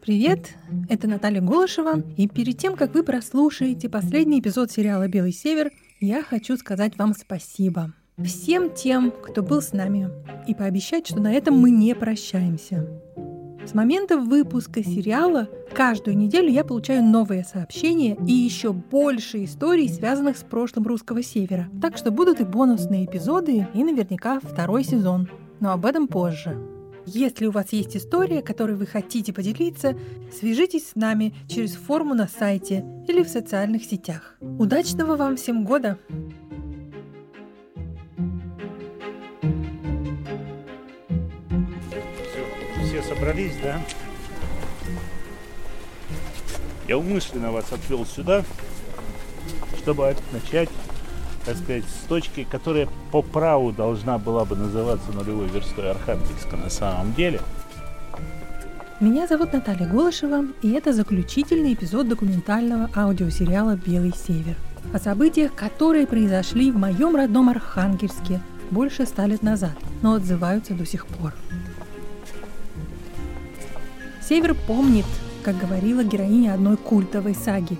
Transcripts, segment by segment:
Привет, это Наталья Голышева, и перед тем, как вы прослушаете последний эпизод сериала «Белый север», я хочу сказать вам спасибо всем тем, кто был с нами, и пообещать, что на этом мы не прощаемся. С момента выпуска сериала каждую неделю я получаю новые сообщения и еще больше историй, связанных с прошлым русского севера. Так что будут и бонусные эпизоды, и наверняка второй сезон. Но об этом позже. Если у вас есть история, которой вы хотите поделиться, свяжитесь с нами через форму на сайте или в социальных сетях. Удачного вам всем года! Собрались, да? Я умышленно вас отвел сюда, чтобы начать, так сказать, с точки, которая по праву должна была бы называться нулевой верстой Архангельска на самом деле. Меня зовут Наталья Голышева, и это заключительный эпизод документального аудиосериала «Белый север» о событиях, которые произошли в моем родном Архангельске больше ста лет назад, но отзываются до сих пор. Север помнит, как говорила героиня одной культовой саги.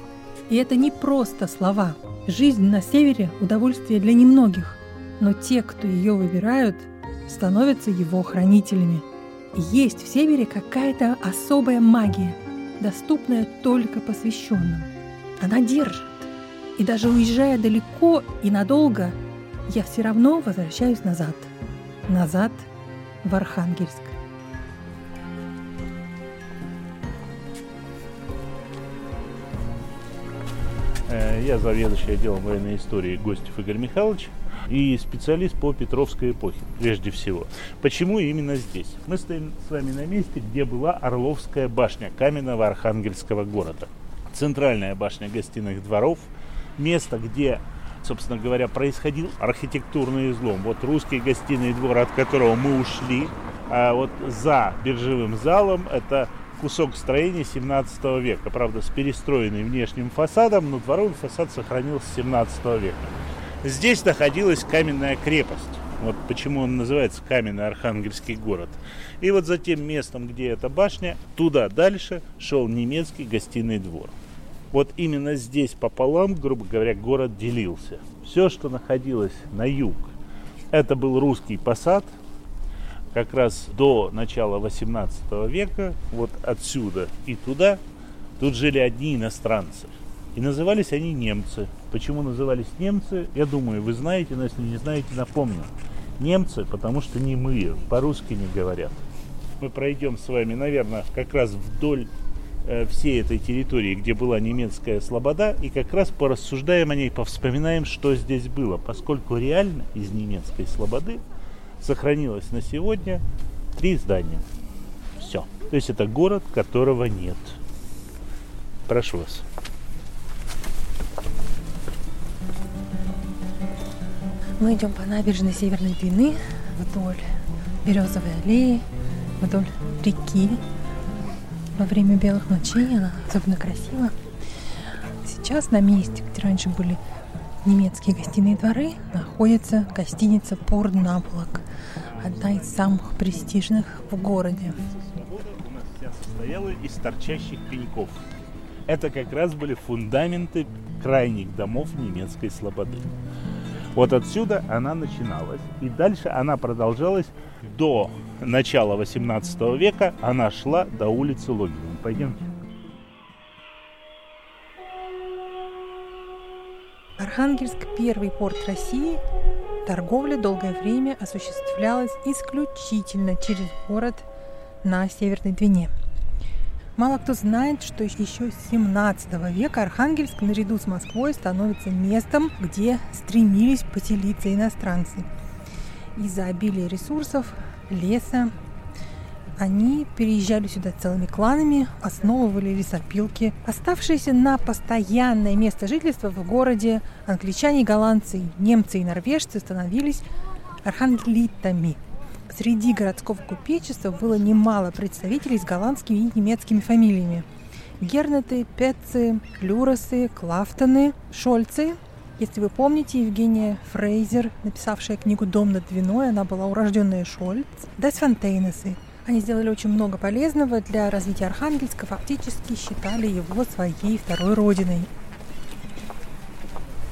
И это не просто слова. Жизнь на севере – удовольствие для немногих, но те, кто ее выбирают, становятся его хранителями. И есть в севере какая-то особая магия, доступная только посвященным. Она держит. И даже уезжая далеко и надолго, я все равно возвращаюсь назад. Назад в Архангельск. Я заведующий отделом военной истории Гостев Игорь Михайлович и специалист по Петровской эпохе, прежде всего. Почему именно здесь? Мы стоим с вами на месте, где была Орловская башня каменного архангельского города. Центральная башня гостиных дворов, место, где собственно говоря, происходил архитектурный излом. Вот русский гостиный двор, от которого мы ушли, а вот за биржевым залом это кусок строения 17 века. Правда, с перестроенным внешним фасадом, но дворовый фасад сохранился с 17 века. Здесь находилась каменная крепость. Вот почему он называется каменный архангельский город. И вот за тем местом, где эта башня, туда дальше шел немецкий гостиный двор. Вот именно здесь пополам, грубо говоря, город делился. Все, что находилось на юг, это был русский посад, как раз до начала 18 века, вот отсюда и туда, тут жили одни иностранцы. И назывались они немцы. Почему назывались немцы, я думаю, вы знаете, но если не знаете, напомню. Немцы, потому что не мы, по-русски не говорят. Мы пройдем с вами, наверное, как раз вдоль э, всей этой территории, где была немецкая слобода, и как раз порассуждаем о ней, повспоминаем, что здесь было, поскольку реально из немецкой слободы сохранилось на сегодня три здания. Все. То есть это город, которого нет. Прошу вас. Мы идем по набережной Северной Двины вдоль Березовой аллеи, вдоль реки. Во время белых ночей она особенно красива. Сейчас на месте, где раньше были немецкие гостиные дворы, находится гостиница «Порт Наблок», одна из самых престижных в городе. Свобода у нас вся состояла из торчащих пеньков. Это как раз были фундаменты крайних домов немецкой слободы. Вот отсюда она начиналась. И дальше она продолжалась до начала 18 века. Она шла до улицы Логинова. Пойдемте. Архангельск – первый порт России. Торговля долгое время осуществлялась исключительно через город на Северной Двине. Мало кто знает, что еще с 17 века Архангельск наряду с Москвой становится местом, где стремились поселиться иностранцы. Из-за обилия ресурсов, леса, они переезжали сюда целыми кланами, основывали лесопилки. Оставшиеся на постоянное место жительства в городе англичане, голландцы, немцы и норвежцы становились архангелитами. Среди городского купечества было немало представителей с голландскими и немецкими фамилиями. Гернеты, Петцы, Люросы, Клафтоны, Шольцы Если вы помните, Евгения Фрейзер, написавшая книгу «Дом над Двиной», она была урожденная Шольц, Десфонтейнесы. Они сделали очень много полезного для развития Архангельска, фактически считали его своей второй родиной.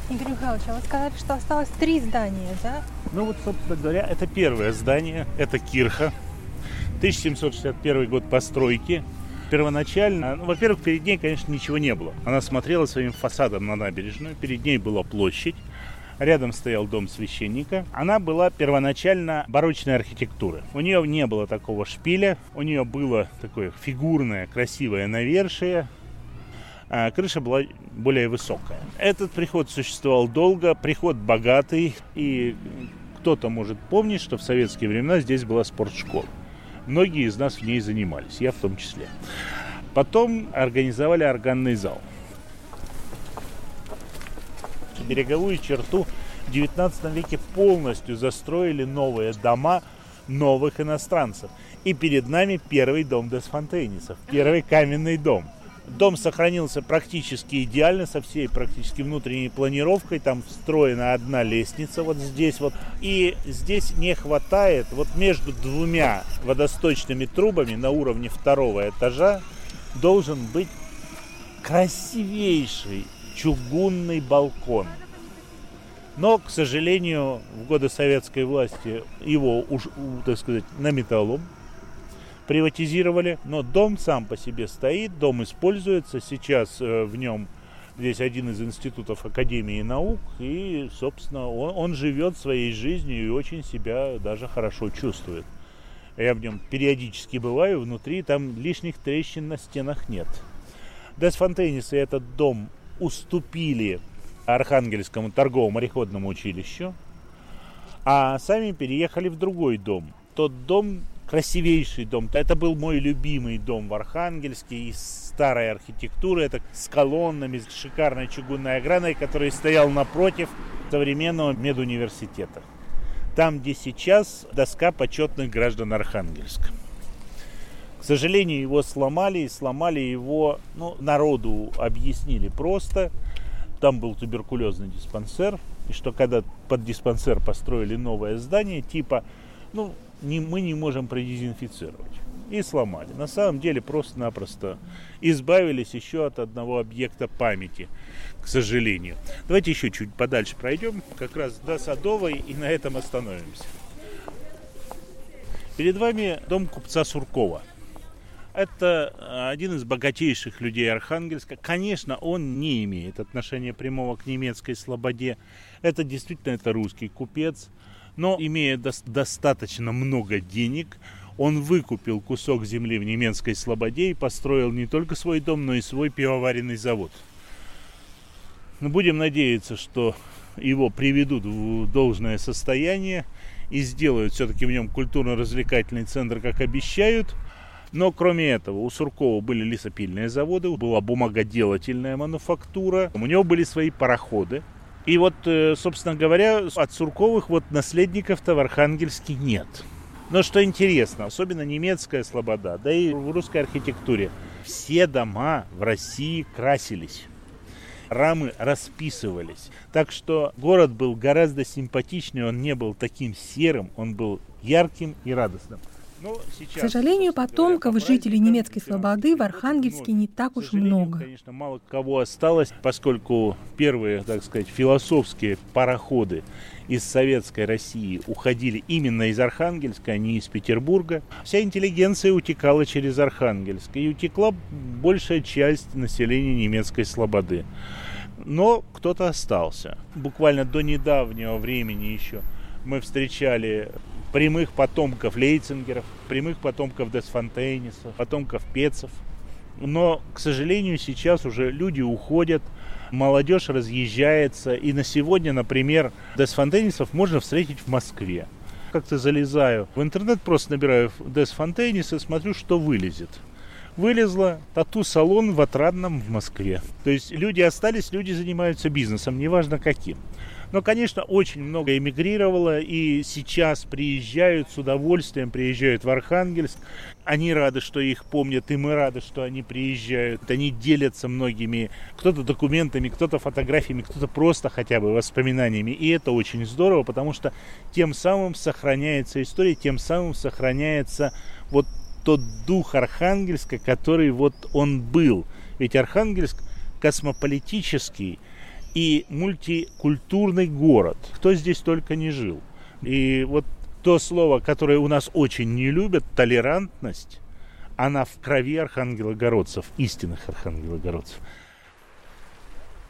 Игорь Михайлович, а вы сказали, что осталось три здания, да? Ну вот, собственно говоря, это первое здание, это Кирха. 1761 год постройки. Первоначально, ну, во-первых, перед ней, конечно, ничего не было. Она смотрела своим фасадом на набережную, перед ней была площадь, рядом стоял дом священника. Она была первоначально барочной архитектуры. У нее не было такого шпиля, у нее было такое фигурное, красивое навершие, а крыша была более высокая. Этот приход существовал долго, приход богатый, и кто-то может помнить, что в советские времена здесь была спортшкола. Многие из нас в ней занимались, я в том числе. Потом организовали органный зал. Береговую черту в 19 веке полностью застроили новые дома новых иностранцев. И перед нами первый дом Десфонтейнисов, первый каменный дом – Дом сохранился практически идеально, со всей практически внутренней планировкой. Там встроена одна лестница вот здесь вот. И здесь не хватает, вот между двумя водосточными трубами на уровне второго этажа должен быть красивейший чугунный балкон. Но, к сожалению, в годы советской власти его, уж, так сказать, на металлом приватизировали, но дом сам по себе стоит, дом используется, сейчас э, в нем здесь один из институтов Академии наук, и, собственно, он, он живет своей жизнью и очень себя даже хорошо чувствует. Я в нем периодически бываю, внутри там лишних трещин на стенах нет. Десфонтейнисы этот дом уступили Архангельскому торгово-мореходному училищу, а сами переехали в другой дом. Тот дом красивейший дом. Это был мой любимый дом в Архангельске из старой архитектуры. Это с колоннами, с шикарной чугунной оградой, который стоял напротив современного медуниверситета. Там, где сейчас доска почетных граждан Архангельска. К сожалению, его сломали, и сломали его, ну, народу объяснили просто. Там был туберкулезный диспансер, и что когда под диспансер построили новое здание, типа, ну, не, мы не можем продезинфицировать. И сломали. На самом деле просто-напросто избавились еще от одного объекта памяти, к сожалению. Давайте еще чуть подальше пройдем, как раз до Садовой, и на этом остановимся. Перед вами дом купца Суркова. Это один из богатейших людей Архангельска. Конечно, он не имеет отношения прямого к немецкой слободе. Это действительно это русский купец – но имея до- достаточно много денег, он выкупил кусок земли в немецкой Слободе и построил не только свой дом, но и свой пивоваренный завод. Но будем надеяться, что его приведут в должное состояние и сделают все-таки в нем культурно-развлекательный центр, как обещают. Но кроме этого, у Суркова были лесопильные заводы, была бумагоделательная мануфактура, у него были свои пароходы, и вот, э, собственно говоря, от Сурковых вот наследников-то в Архангельске нет. Но что интересно, особенно немецкая слобода, да и в русской архитектуре, все дома в России красились. Рамы расписывались. Так что город был гораздо симпатичнее, он не был таким серым, он был ярким и радостным. К сожалению, потомков жителей немецкой слободы в Архангельске не так уж много. Конечно, мало кого осталось, поскольку первые, так сказать, философские пароходы из советской России уходили именно из Архангельска, а не из Петербурга. Вся интеллигенция утекала через Архангельск, и утекла большая часть населения немецкой слободы. Но кто-то остался. Буквально до недавнего времени еще мы встречали прямых потомков Лейцингеров, прямых потомков Десфонтейниса, потомков Пецов. Но, к сожалению, сейчас уже люди уходят, молодежь разъезжается. И на сегодня, например, Десфонтейнисов можно встретить в Москве. Как-то залезаю в интернет, просто набираю Десфонтейнис и смотрю, что вылезет вылезла тату-салон в Отрадном в Москве. То есть люди остались, люди занимаются бизнесом, неважно каким. Но, конечно, очень много эмигрировало и сейчас приезжают с удовольствием, приезжают в Архангельск. они рады, что их помнят, и мы рады, что они приезжают. Они делятся многими, кто-то документами, кто-то фотографиями, кто-то просто хотя бы воспоминаниями. И это очень здорово, потому что тем самым сохраняется история, тем самым сохраняется вот тот дух Архангельска, который вот он был. Ведь Архангельск космополитический и мультикультурный город. Кто здесь только не жил. И вот то слово, которое у нас очень не любят, толерантность, она в крови архангелогородцев, истинных архангелогородцев.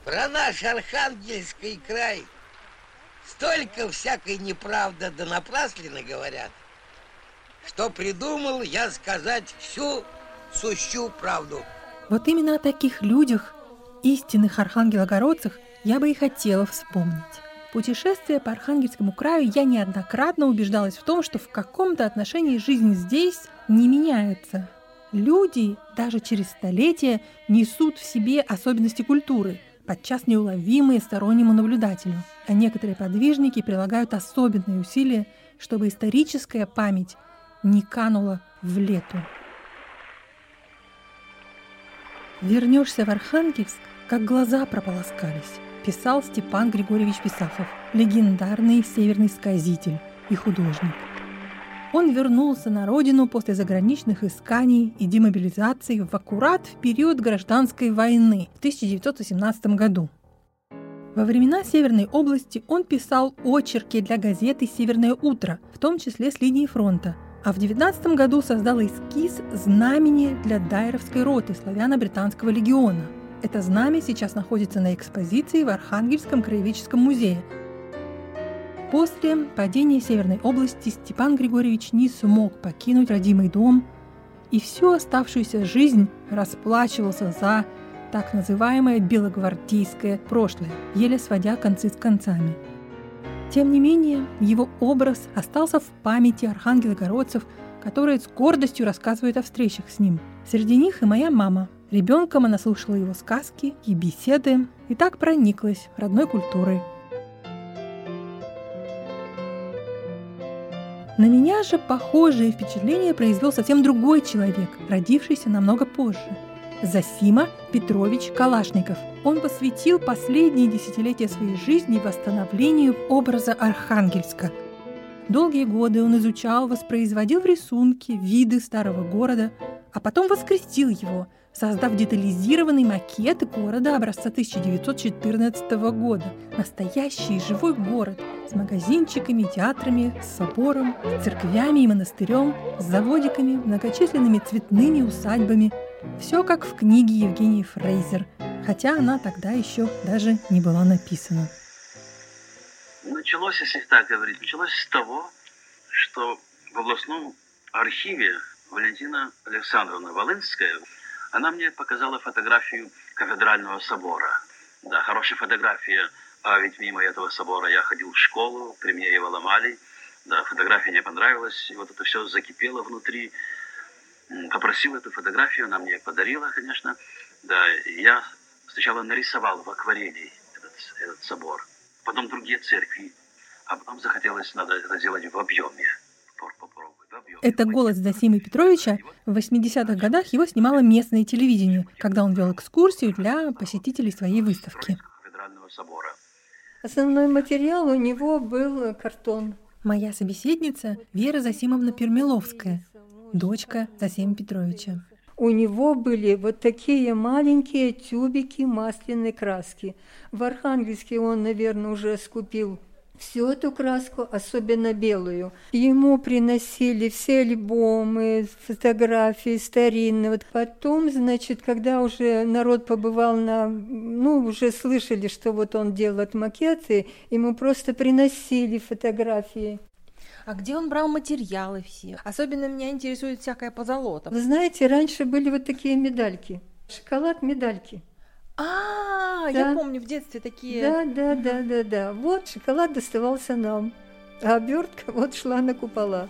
Про наш архангельский край столько всякой неправды да напрасленно говорят, что придумал я сказать всю сущую правду. Вот именно о таких людях, истинных архангелогородцах, я бы и хотела вспомнить. Путешествуя по Архангельскому краю, я неоднократно убеждалась в том, что в каком-то отношении жизнь здесь не меняется. Люди даже через столетия несут в себе особенности культуры, подчас неуловимые стороннему наблюдателю, а некоторые подвижники прилагают особенные усилия, чтобы историческая память не канула в лету. Вернешься в Архангельск, как глаза прополоскались писал Степан Григорьевич Писахов, легендарный северный сказитель и художник. Он вернулся на родину после заграничных исканий и демобилизации в аккурат в период гражданской войны в 1918 году. Во времена Северной области он писал очерки для газеты «Северное утро», в том числе с линии фронта, а в 19 году создал эскиз знамени для Дайровской роты славяно-британского легиона – это знамя сейчас находится на экспозиции в Архангельском краеведческом музее. После падения Северной области Степан Григорьевич не смог покинуть родимый дом и всю оставшуюся жизнь расплачивался за так называемое белогвардейское прошлое, еле сводя концы с концами. Тем не менее, его образ остался в памяти архангелогородцев, которые с гордостью рассказывают о встречах с ним. Среди них и моя мама, Ребенком она слушала его сказки и беседы и так прониклась родной культурой. На меня же похожее впечатление произвел совсем другой человек, родившийся намного позже. Засима Петрович Калашников. Он посвятил последние десятилетия своей жизни восстановлению образа Архангельска. Долгие годы он изучал, воспроизводил в рисунке виды старого города, а потом воскресил его – создав детализированный макет города образца 1914 года. Настоящий живой город с магазинчиками, театрами, с собором, церквями и монастырем, с заводиками, многочисленными цветными усадьбами. Все как в книге Евгении Фрейзер, хотя она тогда еще даже не была написана. Началось, если так говорить, началось с того, что в областном архиве Валентина Александровна Волынская она мне показала фотографию кафедрального собора. Да, хорошая фотография. А ведь мимо этого собора я ходил в школу, при мне его ломали. Да, фотография мне понравилась, и вот это все закипело внутри. Попросил эту фотографию, она мне подарила, конечно. Да, я сначала нарисовал в акварели этот, этот собор, потом другие церкви. А нам захотелось, надо это делать в объеме. Это голос Досимы Петровича. В 80-х годах его снимало местное телевидение, когда он вел экскурсию для посетителей своей выставки. Основной материал у него был картон. Моя собеседница Вера Засимовна Пермиловская, дочка Засима Петровича. У него были вот такие маленькие тюбики масляной краски. В Архангельске он, наверное, уже скупил всю эту краску, особенно белую. Ему приносили все альбомы, фотографии старинные. Вот потом, значит, когда уже народ побывал на... Ну, уже слышали, что вот он делает макеты, ему просто приносили фотографии. А где он брал материалы все? Особенно меня интересует всякая позолота. Вы знаете, раньше были вот такие медальки. Шоколад медальки. А, да. я помню в детстве такие. Да, да, да, да, да. Вот шоколад доставался нам, а обертка вот шла на купола.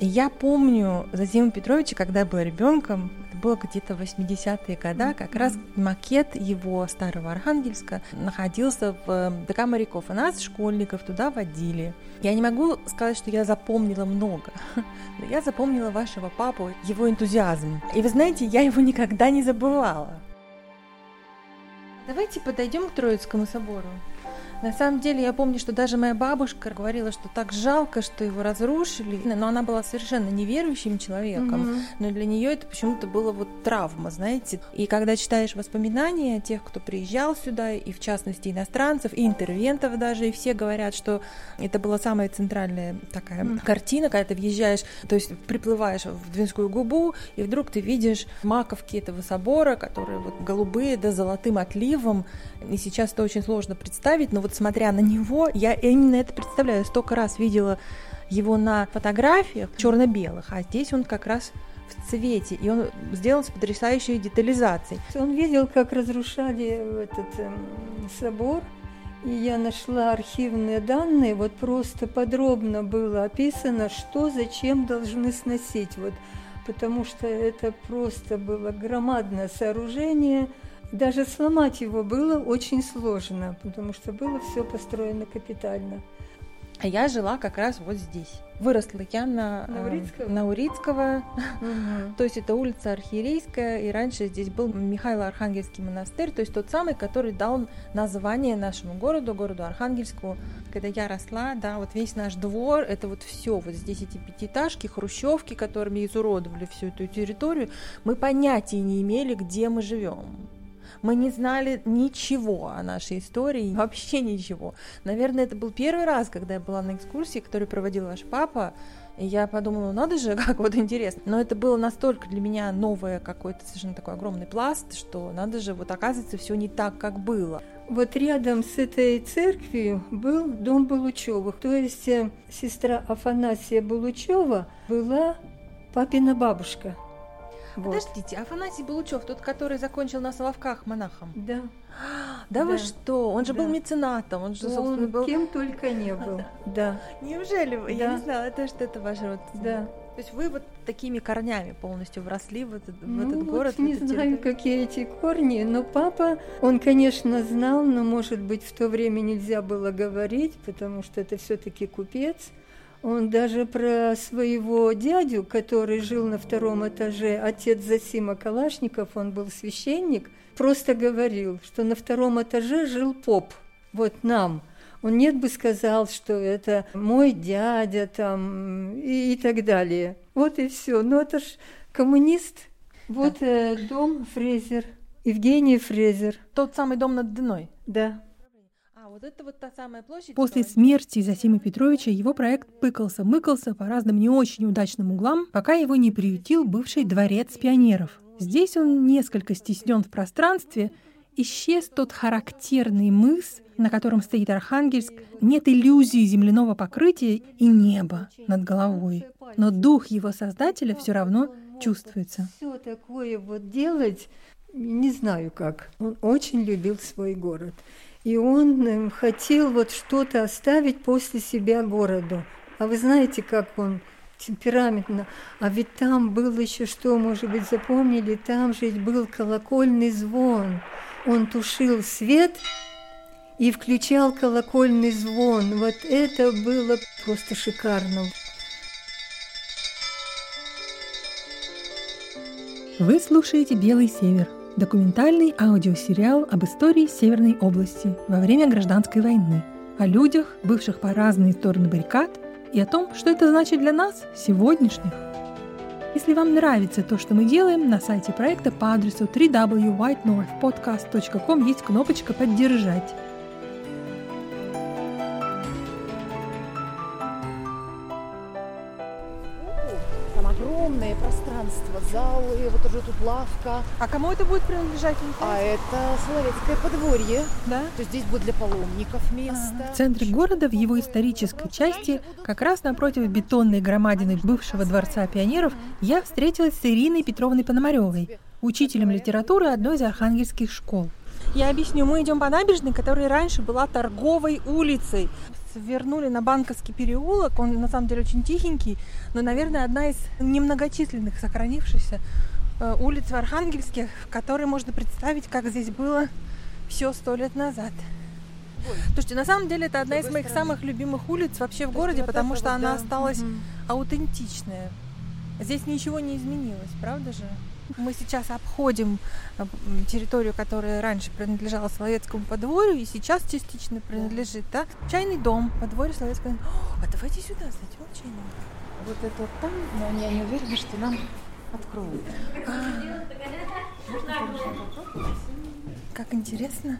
Я помню Зазима Петровича, когда я была ребенком, это было где-то 80-е годы, как раз макет его старого Архангельска находился в ДК моряков, и нас, школьников, туда водили. Я не могу сказать, что я запомнила много, но я запомнила вашего папу, его энтузиазм. И вы знаете, я его никогда не забывала. Давайте подойдем к Троицкому собору. На самом деле, я помню, что даже моя бабушка говорила, что так жалко, что его разрушили. Но она была совершенно неверующим человеком. Mm-hmm. Но для нее это почему-то было вот травма, знаете. И когда читаешь воспоминания тех, кто приезжал сюда, и в частности иностранцев, и интервентов даже, и все говорят, что это была самая центральная такая mm-hmm. картина, когда ты въезжаешь, то есть приплываешь в Двинскую губу, и вдруг ты видишь маковки этого собора, которые вот голубые, да золотым отливом. И сейчас это очень сложно представить, но вот смотря на него, я именно это представляю. Столько раз видела его на фотографиях черно-белых, а здесь он как раз в цвете, и он сделан с потрясающей детализацией. Он видел, как разрушали этот э, собор, и я нашла архивные данные, вот просто подробно было описано, что зачем должны сносить, вот, потому что это просто было громадное сооружение – даже сломать его было очень сложно, потому что было все построено капитально. А я жила как раз вот здесь. Выросла я на, на Урицкого, э, на Урицкого. Угу. то есть это улица Архиерейская, и раньше здесь был Михайло-Архангельский монастырь, то есть тот самый, который дал название нашему городу, городу Архангельску. Когда я росла, да, вот весь наш двор, это вот все, вот здесь эти пятиэтажки, хрущевки, которыми изуродовали всю эту территорию, мы понятия не имели, где мы живем. Мы не знали ничего о нашей истории, вообще ничего. Наверное, это был первый раз, когда я была на экскурсии, которую проводил ваш папа, и я подумала, ну надо же, как вот интересно. Но это было настолько для меня новое какой-то совершенно такой огромный пласт, что надо же, вот оказывается, все не так, как было. Вот рядом с этой церковью был дом Булучевых. То есть э, сестра Афанасия Булучева была папина бабушка. Вот. Подождите, Афанасий Булучев, тот, который закончил на Соловках монахом? Да. Да, да вы что? Он же да. был меценатом, он же, он был... кем только не был, да. Неужели? Да. Я не знала, это что это ваш род? Да. То есть вы вот такими корнями полностью вросли в этот, ну, в этот город? Вот не знаю, какие эти корни, но папа, он, конечно, знал, но, может быть, в то время нельзя было говорить, потому что это все-таки купец. Он даже про своего дядю, который жил на втором этаже, отец Засима Калашников, он был священник, просто говорил, что на втором этаже жил поп, вот нам. Он нет бы сказал, что это мой дядя там и, и так далее. Вот и все. Но это ж коммунист. Вот э, дом Фрезер, Евгений Фрезер. Тот самый дом над Дной? Да После смерти Засима Петровича его проект пыкался-мыкался по разным не очень удачным углам, пока его не приютил бывший дворец пионеров. Здесь он несколько стеснен в пространстве, исчез тот характерный мыс, на котором стоит Архангельск, нет иллюзии земляного покрытия и неба над головой. Но дух его создателя все равно чувствуется. Все такое вот делать, не знаю как. Он очень любил свой город. И он эм, хотел вот что-то оставить после себя городу. А вы знаете, как он темпераментно. А ведь там был еще что, может быть, запомнили, там же был колокольный звон. Он тушил свет и включал колокольный звон. Вот это было просто шикарно. Вы слушаете «Белый север» Документальный аудиосериал об истории Северной области во время гражданской войны, о людях, бывших по разные стороны баррикад, и о том, что это значит для нас, сегодняшних. Если вам нравится то, что мы делаем, на сайте проекта по адресу www.whitenorthpodcast.com есть кнопочка «Поддержать». Вот уже тут лавка. А кому это будет принадлежать? А это Соловецкое подворье. Да? То есть здесь будет для паломников место. В центре города, в его исторической части, как раз напротив бетонной громадины бывшего дворца пионеров, я встретилась с Ириной Петровной Пономаревой, учителем литературы одной из архангельских школ. Я объясню, мы идем по набережной, которая раньше была торговой улицей вернули на Банковский переулок. Он на самом деле очень тихенький, но, наверное, одна из немногочисленных сохранившихся улиц в Архангельске, в которой можно представить, как здесь было все сто лет назад. Слушайте, на самом деле это одна из моих самых любимых улиц вообще в городе, потому что она осталась аутентичная. Здесь ничего не изменилось, правда же? Мы сейчас обходим э, территорию, которая раньше принадлежала Соловецкому подворью и сейчас частично принадлежит, да? Чайный дом, подворье Соловецкого. А давайте сюда зайдем, чайный Вот это вот там, но я не уверена, что нам откроют. А, как интересно.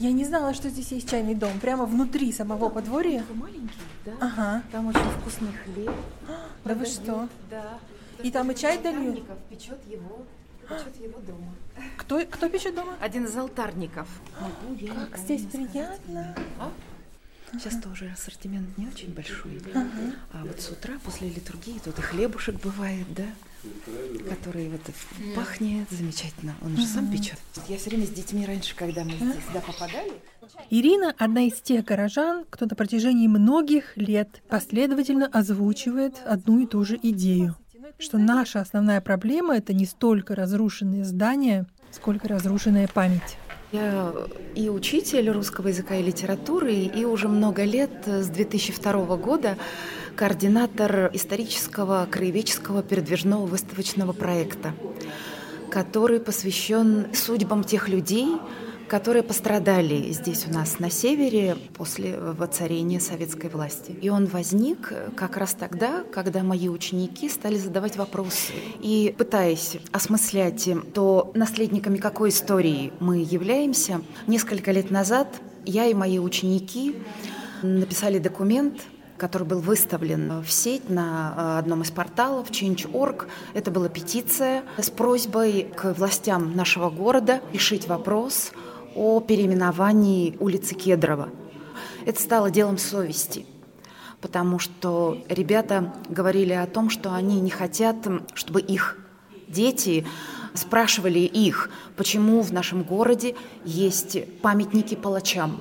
Я не знала, что здесь есть чайный дом. Прямо внутри самого подворья. Маленький, да? Ага. Там очень вкусный хлеб. Да вы что? Да. И там и чай дают? печет его, печет его дома. Кто, кто печет дома? Один из алтарников. Как здесь приятно. А? Сейчас тоже ассортимент не очень большой. Ага. А вот с утра после литургии тут и хлебушек бывает, да? Который вот пахнет замечательно. Он же сам печет. Я все время с детьми раньше, когда мы здесь сюда попадали. Ирина – одна из тех горожан, кто на протяжении многих лет последовательно озвучивает одну и ту же идею – что наша основная проблема это не столько разрушенные здания, сколько разрушенная память. Я и учитель русского языка и литературы, и уже много лет, с 2002 года, координатор исторического краеведческого передвижного выставочного проекта, который посвящен судьбам тех людей, которые пострадали здесь у нас на севере после воцарения советской власти. И он возник как раз тогда, когда мои ученики стали задавать вопросы. И пытаясь осмыслять то, наследниками какой истории мы являемся, несколько лет назад я и мои ученики написали документ, который был выставлен в сеть на одном из порталов Change.org. Это была петиция с просьбой к властям нашего города решить вопрос о переименовании улицы Кедрова. Это стало делом совести, потому что ребята говорили о том, что они не хотят, чтобы их дети спрашивали их, почему в нашем городе есть памятники палачам.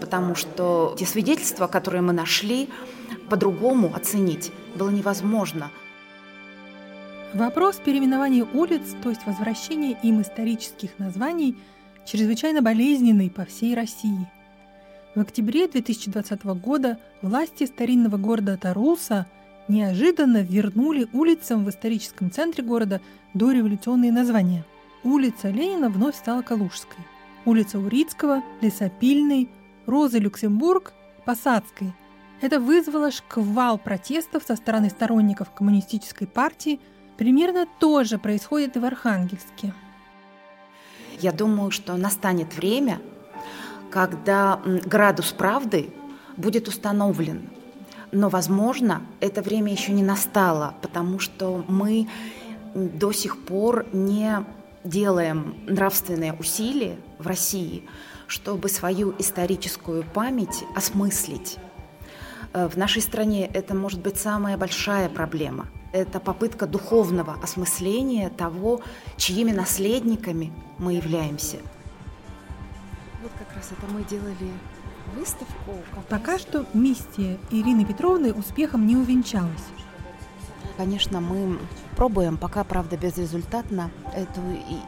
Потому что те свидетельства, которые мы нашли, по-другому оценить было невозможно. Вопрос переименования улиц, то есть возвращения им исторических названий – чрезвычайно болезненный по всей России. В октябре 2020 года власти старинного города Таруса неожиданно вернули улицам в историческом центре города дореволюционные названия. Улица Ленина вновь стала Калужской. Улица Урицкого, Лесопильной, Розы Люксембург, Посадской. Это вызвало шквал протестов со стороны сторонников коммунистической партии. Примерно то же происходит и в Архангельске. Я думаю, что настанет время, когда градус правды будет установлен. Но, возможно, это время еще не настало, потому что мы до сих пор не делаем нравственные усилия в России, чтобы свою историческую память осмыслить. Э, в нашей стране это может быть самая большая проблема – это попытка духовного осмысления того, чьими наследниками мы являемся. Вот как раз это мы делали выставку. Пока что миссия Ирины Петровны успехом не увенчалась. Конечно, мы пробуем, пока, правда, безрезультатно, эту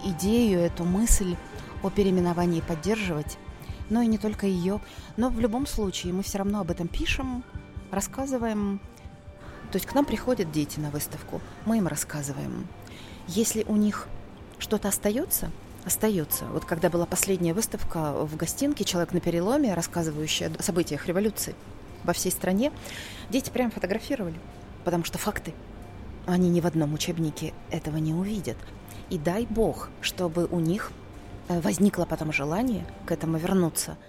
идею, эту мысль о переименовании поддерживать, но и не только ее. Но в любом случае мы все равно об этом пишем, рассказываем, то есть к нам приходят дети на выставку, мы им рассказываем. Если у них что-то остается, остается. Вот когда была последняя выставка в гостинке «Человек на переломе», рассказывающая о событиях революции во всей стране, дети прям фотографировали, потому что факты. Они ни в одном учебнике этого не увидят. И дай бог, чтобы у них э, возникло потом желание к этому вернуться –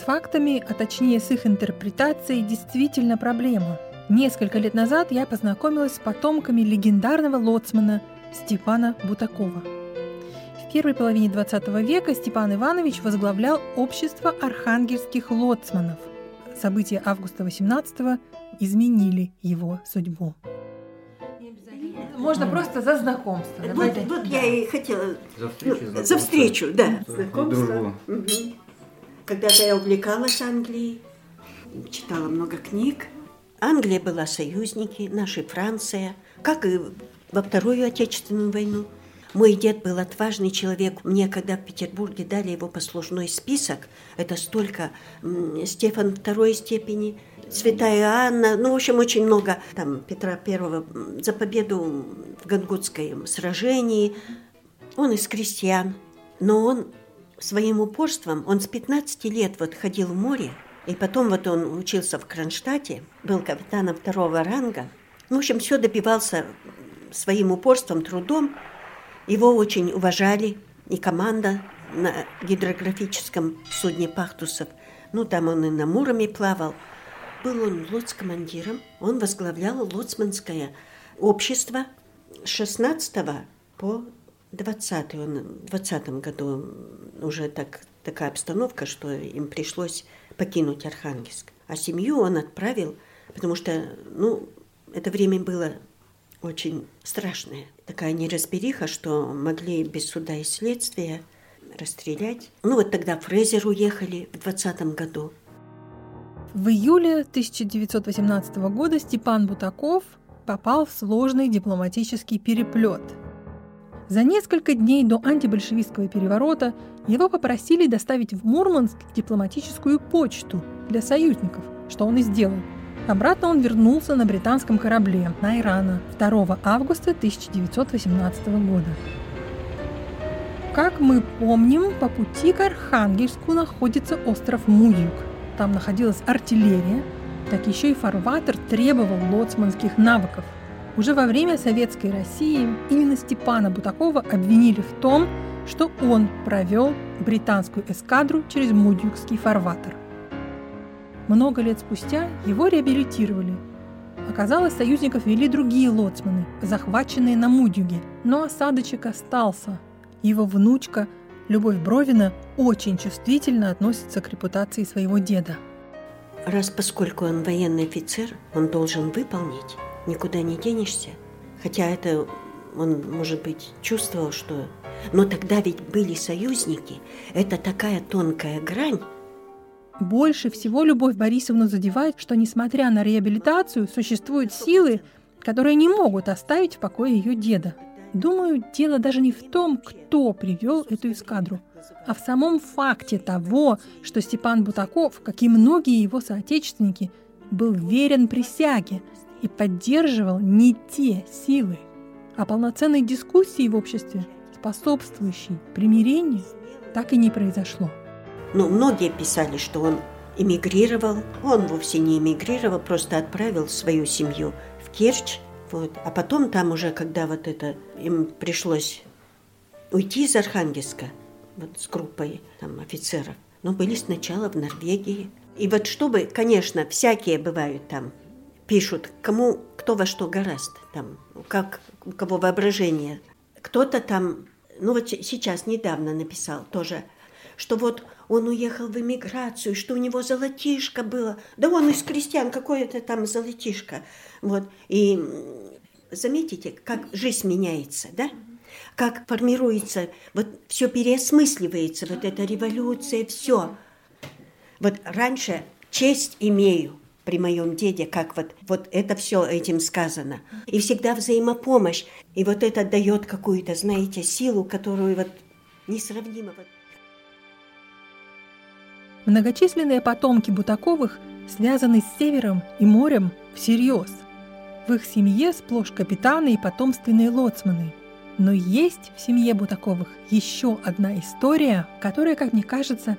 с фактами, а точнее с их интерпретацией, действительно проблема. Несколько лет назад я познакомилась с потомками легендарного лоцмана Степана Бутакова. В первой половине XX века Степан Иванович возглавлял общество архангельских лоцманов. События августа 18 изменили его судьбу. Можно просто за знакомство. Вот, вот я и хотела. За встречу, за встречу, да. Знакомство. Угу. Когда-то я увлекалась Англией, читала много книг. Англия была союзники, наши Франция, как и во Вторую Отечественную войну. Мой дед был отважный человек. Мне, когда в Петербурге дали его послужной список, это столько Стефан второй степени, Святая Анна, ну, в общем, очень много там Петра Первого за победу в Гангутском сражении. Он из крестьян, но он своим упорством, он с 15 лет вот ходил в море, и потом вот он учился в Кронштадте, был капитаном второго ранга. Ну, в общем, все добивался своим упорством, трудом. Его очень уважали, и команда на гидрографическом судне Пахтусов. Ну, там он и на Муроме плавал. Был он лоцкомандиром, он возглавлял лоцманское общество с 16 по 20 он в 20 году уже так, такая обстановка, что им пришлось покинуть Архангельск. А семью он отправил, потому что, ну, это время было очень страшное. Такая неразбериха, что могли без суда и следствия расстрелять. Ну вот тогда Фрезер уехали в 20 году. В июле 1918 года Степан Бутаков попал в сложный дипломатический переплет – за несколько дней до антибольшевистского переворота его попросили доставить в Мурманск дипломатическую почту для союзников, что он и сделал. Обратно он вернулся на британском корабле на Ирана 2 августа 1918 года. Как мы помним, по пути к Архангельску находится остров Муюк. Там находилась артиллерия, так еще и фарватер требовал лоцманских навыков – уже во время Советской России именно Степана Бутакова обвинили в том, что он провел британскую эскадру через Мудюкский фарватер. Много лет спустя его реабилитировали. Оказалось, союзников вели другие лоцманы, захваченные на Мудюге, но осадочек остался. Его внучка, Любовь Бровина, очень чувствительно относится к репутации своего деда. Раз поскольку он военный офицер, он должен выполнить никуда не денешься. Хотя это он, может быть, чувствовал, что... Но тогда ведь были союзники. Это такая тонкая грань. Больше всего Любовь Борисовну задевает, что, несмотря на реабилитацию, существуют силы, которые не могут оставить в покое ее деда. Думаю, дело даже не в том, кто привел эту эскадру, а в самом факте того, что Степан Бутаков, как и многие его соотечественники, был верен присяге, и поддерживал не те силы, а полноценной дискуссии в обществе, способствующей примирению, так и не произошло. Ну, многие писали, что он эмигрировал. Он вовсе не эмигрировал, просто отправил свою семью в Керчь. Вот. А потом там уже, когда вот это им пришлось уйти из Архангельска, вот с группой там, офицеров, но были сначала в Норвегии. И вот чтобы, конечно, всякие бывают там пишут, кому кто во что гораст, там, как у кого воображение. Кто-то там, ну вот сейчас недавно написал тоже, что вот он уехал в эмиграцию, что у него золотишко было. Да он из крестьян, какое это там золотишко. Вот. И заметите, как жизнь меняется, да? Как формируется, вот все переосмысливается, вот эта революция, все. Вот раньше честь имею, при моем деде, как вот, вот это все этим сказано. И всегда взаимопомощь. И вот это дает какую-то, знаете, силу, которую вот несравнимо. Многочисленные потомки Бутаковых связаны с севером и морем всерьез. В их семье сплошь капитаны и потомственные лоцманы. Но есть в семье Бутаковых еще одна история, которая, как мне кажется,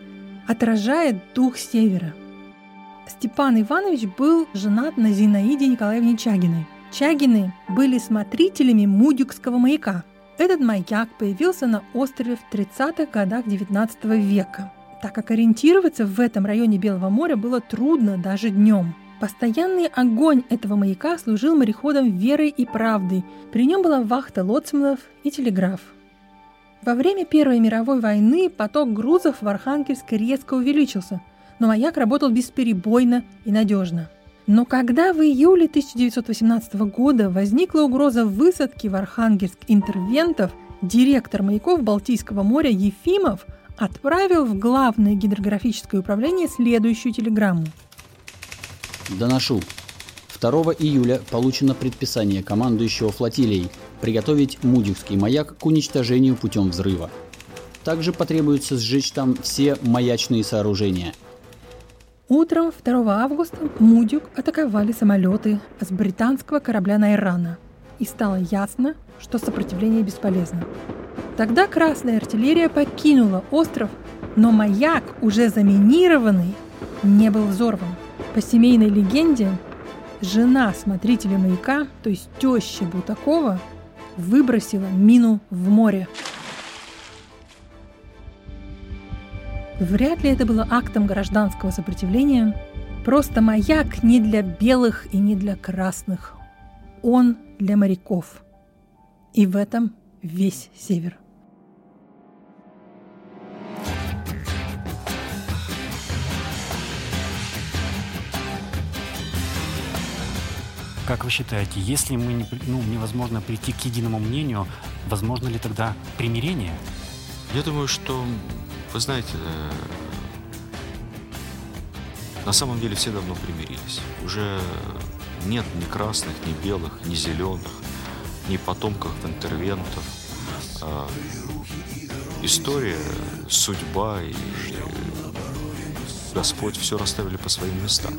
отражает дух севера – Степан Иванович был женат на Зинаиде Николаевне Чагиной. Чагины были смотрителями Мудюкского маяка. Этот маяк появился на острове в 30-х годах XIX века, так как ориентироваться в этом районе Белого моря было трудно даже днем. Постоянный огонь этого маяка служил мореходам верой и правдой. При нем была вахта лоцманов и телеграф. Во время Первой мировой войны поток грузов в Архангельск резко увеличился – но маяк работал бесперебойно и надежно. Но когда в июле 1918 года возникла угроза высадки в Архангельск интервентов, директор маяков Балтийского моря Ефимов отправил в Главное гидрографическое управление следующую телеграмму. Доношу. 2 июля получено предписание командующего флотилией приготовить Мудюкский маяк к уничтожению путем взрыва. Также потребуется сжечь там все маячные сооружения. Утром 2 августа Мудюк атаковали самолеты с британского корабля Найрана. И стало ясно, что сопротивление бесполезно. Тогда красная артиллерия покинула остров, но маяк, уже заминированный, не был взорван. По семейной легенде, жена смотрителя маяка, то есть теща Бутакова, выбросила мину в море. Вряд ли это было актом гражданского сопротивления. Просто маяк не для белых и не для красных. Он для моряков. И в этом весь север. Как вы считаете, если мы не, ну, невозможно прийти к единому мнению, возможно ли тогда примирение? Я думаю, что, вы знаете, э, на самом деле все давно примирились. Уже нет ни красных, ни белых, ни зеленых, ни потомков интервентов. А история, судьба и Господь все расставили по своим местам.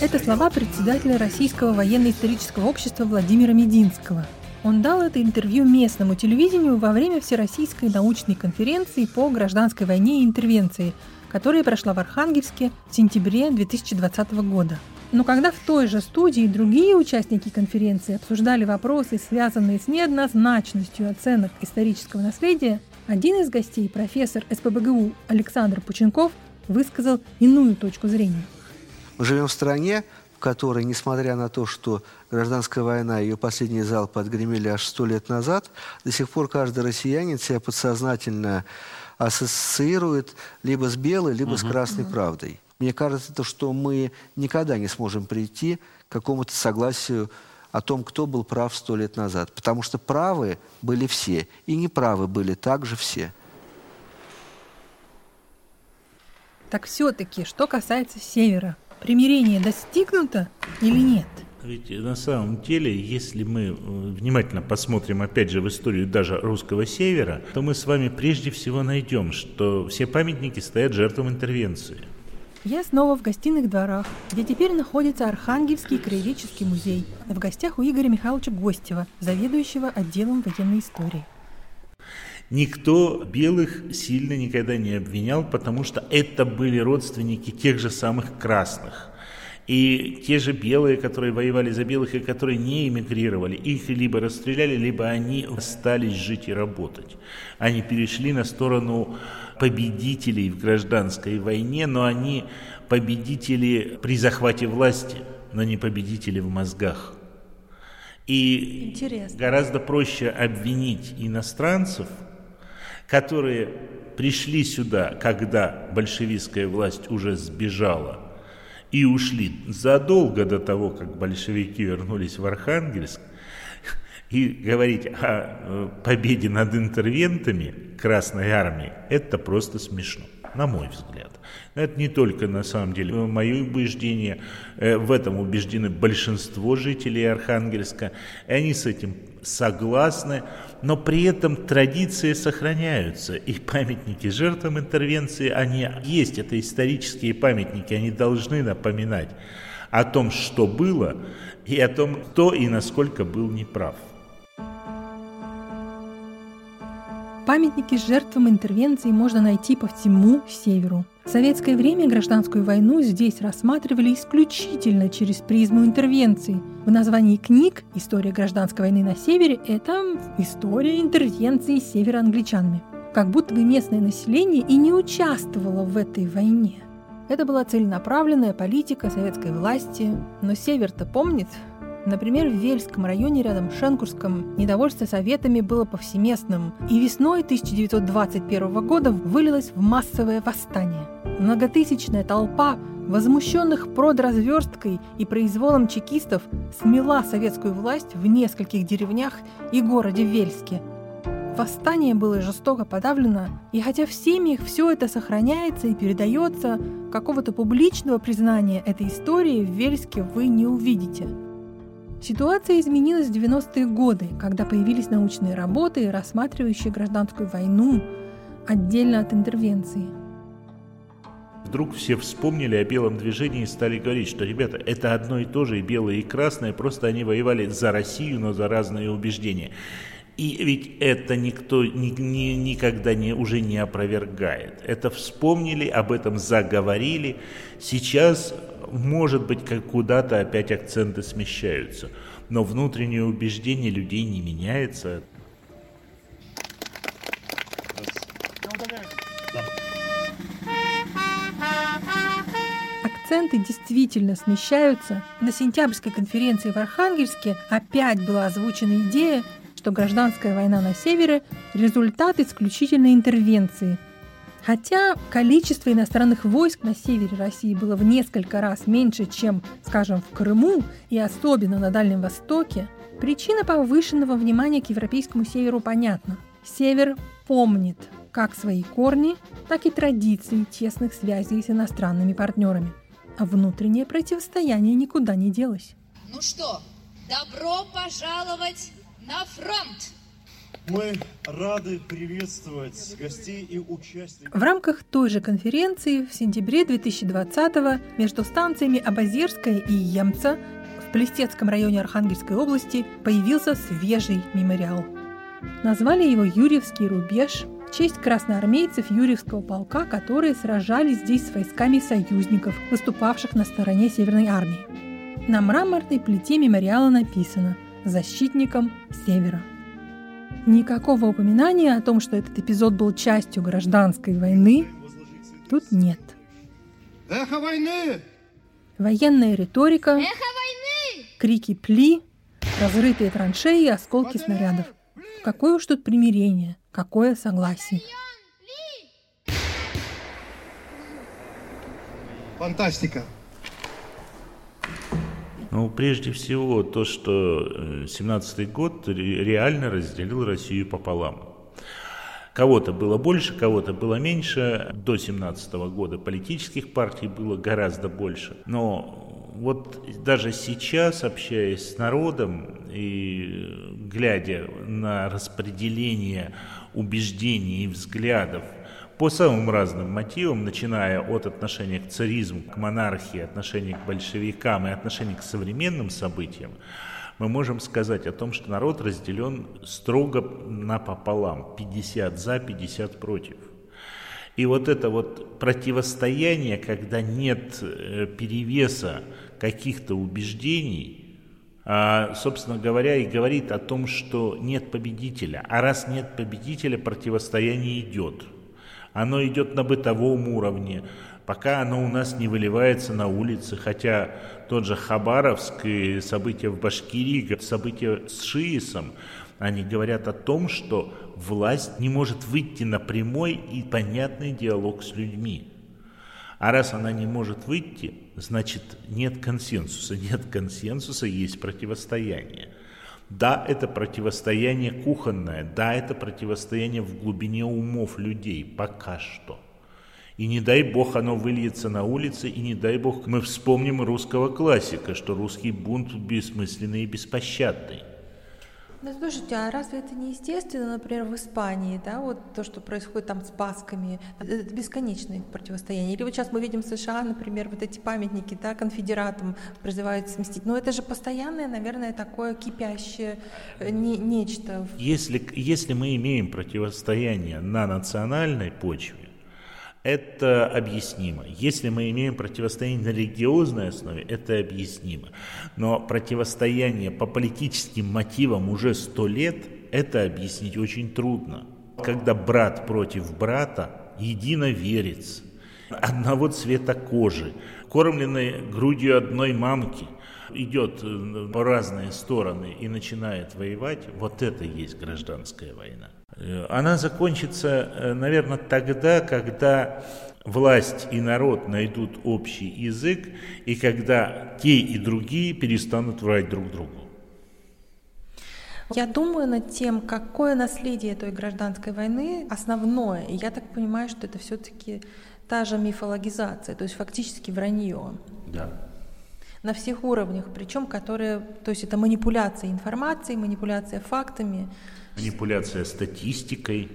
Это слова председателя Российского военно-исторического общества Владимира Мединского. Он дал это интервью местному телевидению во время Всероссийской научной конференции по гражданской войне и интервенции, которая прошла в Архангельске в сентябре 2020 года. Но когда в той же студии другие участники конференции обсуждали вопросы, связанные с неоднозначностью оценок исторического наследия, один из гостей, профессор СПБГУ Александр Пученков, высказал иную точку зрения – мы живем в стране, в которой, несмотря на то, что гражданская война, ее последний залп отгремели аж сто лет назад, до сих пор каждый россиянин себя подсознательно ассоциирует либо с белой, либо угу. с красной угу. правдой. Мне кажется, то, что мы никогда не сможем прийти к какому-то согласию о том, кто был прав сто лет назад. Потому что правы были все, и неправы были также все. Так все-таки, что касается Севера, примирение достигнуто или нет? Ведь на самом деле, если мы э, внимательно посмотрим, опять же, в историю даже русского севера, то мы с вами прежде всего найдем, что все памятники стоят жертвам интервенции. Я снова в гостиных дворах, где теперь находится Архангельский краеведческий музей. В гостях у Игоря Михайловича Гостева, заведующего отделом военной истории. Никто белых сильно никогда не обвинял, потому что это были родственники тех же самых красных. И те же белые, которые воевали за белых и которые не эмигрировали, их либо расстреляли, либо они остались жить и работать. Они перешли на сторону победителей в гражданской войне, но они победители при захвате власти, но не победители в мозгах. И Интересно. гораздо проще обвинить иностранцев – которые пришли сюда, когда большевистская власть уже сбежала, и ушли задолго до того, как большевики вернулись в Архангельск, и говорить о э, победе над интервентами Красной Армии, это просто смешно, на мой взгляд. Это не только на самом деле мое убеждение, э, в этом убеждены большинство жителей Архангельска, и они с этим согласны, но при этом традиции сохраняются, и памятники жертвам интервенции, они есть, это исторические памятники, они должны напоминать о том, что было, и о том, кто и насколько был неправ. Памятники жертвам интервенции можно найти по всему северу. В советское время гражданскую войну здесь рассматривали исключительно через призму интервенции. В названии книг «История гражданской войны на севере» — это история интервенции североангличанами. Как будто бы местное население и не участвовало в этой войне. Это была целенаправленная политика советской власти, но север-то помнит, Например, в Вельском районе рядом с Шенкурском недовольство советами было повсеместным, и весной 1921 года вылилось в массовое восстание. Многотысячная толпа возмущенных продразверсткой и произволом чекистов смела советскую власть в нескольких деревнях и городе Вельске. восстание было жестоко подавлено, и хотя в семьях все это сохраняется и передается, какого-то публичного признания этой истории в Вельске вы не увидите. Ситуация изменилась в 90-е годы, когда появились научные работы, рассматривающие гражданскую войну отдельно от интервенции – Вдруг все вспомнили о белом движении и стали говорить, что, ребята, это одно и то же, и белое, и красное, просто они воевали за Россию, но за разные убеждения. И ведь это никто ни, ни, никогда не, уже не опровергает. Это вспомнили, об этом заговорили. Сейчас, может быть, как куда-то опять акценты смещаются. Но внутреннее убеждение людей не меняется. акценты действительно смещаются. На сентябрьской конференции в Архангельске опять была озвучена идея, что гражданская война на севере – результат исключительной интервенции. Хотя количество иностранных войск на севере России было в несколько раз меньше, чем, скажем, в Крыму и особенно на Дальнем Востоке, причина повышенного внимания к европейскому северу понятна. Север помнит как свои корни, так и традиции тесных связей с иностранными партнерами а внутреннее противостояние никуда не делось. Ну что, добро пожаловать на фронт! Мы рады приветствовать гостей и участников. В рамках той же конференции в сентябре 2020 между станциями Абазирская и Емца в Плестецком районе Архангельской области появился свежий мемориал. Назвали его «Юрьевский рубеж», в честь красноармейцев Юрьевского полка, которые сражались здесь с войсками союзников, выступавших на стороне Северной армии. На мраморной плите мемориала написано «Защитникам Севера». Никакого упоминания о том, что этот эпизод был частью гражданской войны, тут нет. Эхо войны! Военная риторика, Эхо войны! крики пли, разрытые траншеи и осколки снарядов. Какое уж тут примирение, какое согласие. Фантастика. Ну, прежде всего, то, что 17-й год реально разделил Россию пополам. Кого-то было больше, кого-то было меньше. До 17 -го года политических партий было гораздо больше. Но вот даже сейчас, общаясь с народом и глядя на распределение убеждений и взглядов по самым разным мотивам, начиная от отношения к царизму, к монархии, отношения к большевикам и отношения к современным событиям, мы можем сказать о том, что народ разделен строго напополам, 50 за, 50 против. И вот это вот противостояние, когда нет э, перевеса каких-то убеждений, а, собственно говоря, и говорит о том, что нет победителя. А раз нет победителя, противостояние идет. Оно идет на бытовом уровне, пока оно у нас не выливается на улицы, хотя тот же Хабаровск и события в Башкирии, события с Шиисом, они говорят о том, что власть не может выйти на прямой и понятный диалог с людьми. А раз она не может выйти, значит нет консенсуса. Нет консенсуса, есть противостояние. Да, это противостояние кухонное, да, это противостояние в глубине умов людей, пока что – и не дай бог оно выльется на улице, и не дай бог мы вспомним русского классика, что русский бунт бессмысленный и беспощадный. Ну, слушайте, а разве это не естественно, например, в Испании, да, вот то, что происходит там с басками, это бесконечное противостояние. Или вот сейчас мы видим в США, например, вот эти памятники, да, конфедератам призывают сместить. Но это же постоянное, наверное, такое кипящее э, не, нечто. Если, если мы имеем противостояние на национальной почве, это объяснимо. Если мы имеем противостояние на религиозной основе, это объяснимо. Но противостояние по политическим мотивам уже сто лет, это объяснить очень трудно. Когда брат против брата, единоверец, одного цвета кожи, кормленный грудью одной мамки, идет э, по разные стороны и начинает воевать, вот это и есть гражданская война. Э, она закончится, э, наверное, тогда, когда власть и народ найдут общий язык, и когда те и другие перестанут врать друг другу. Я думаю над тем, какое наследие той гражданской войны основное. И я так понимаю, что это все-таки та же мифологизация, то есть фактически вранье. Да. На всех уровнях, причем которые, то есть это манипуляция информацией, манипуляция фактами. Манипуляция статистикой,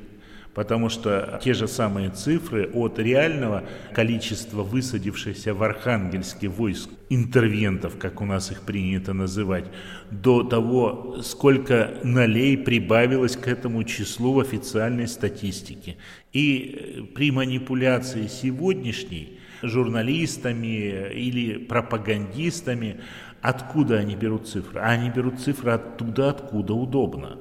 потому что те же самые цифры от реального количества высадившихся в Архангельске войск, интервентов, как у нас их принято называть, до того, сколько налей прибавилось к этому числу в официальной статистике. И при манипуляции сегодняшней журналистами или пропагандистами, откуда они берут цифры? Они берут цифры оттуда, откуда удобно.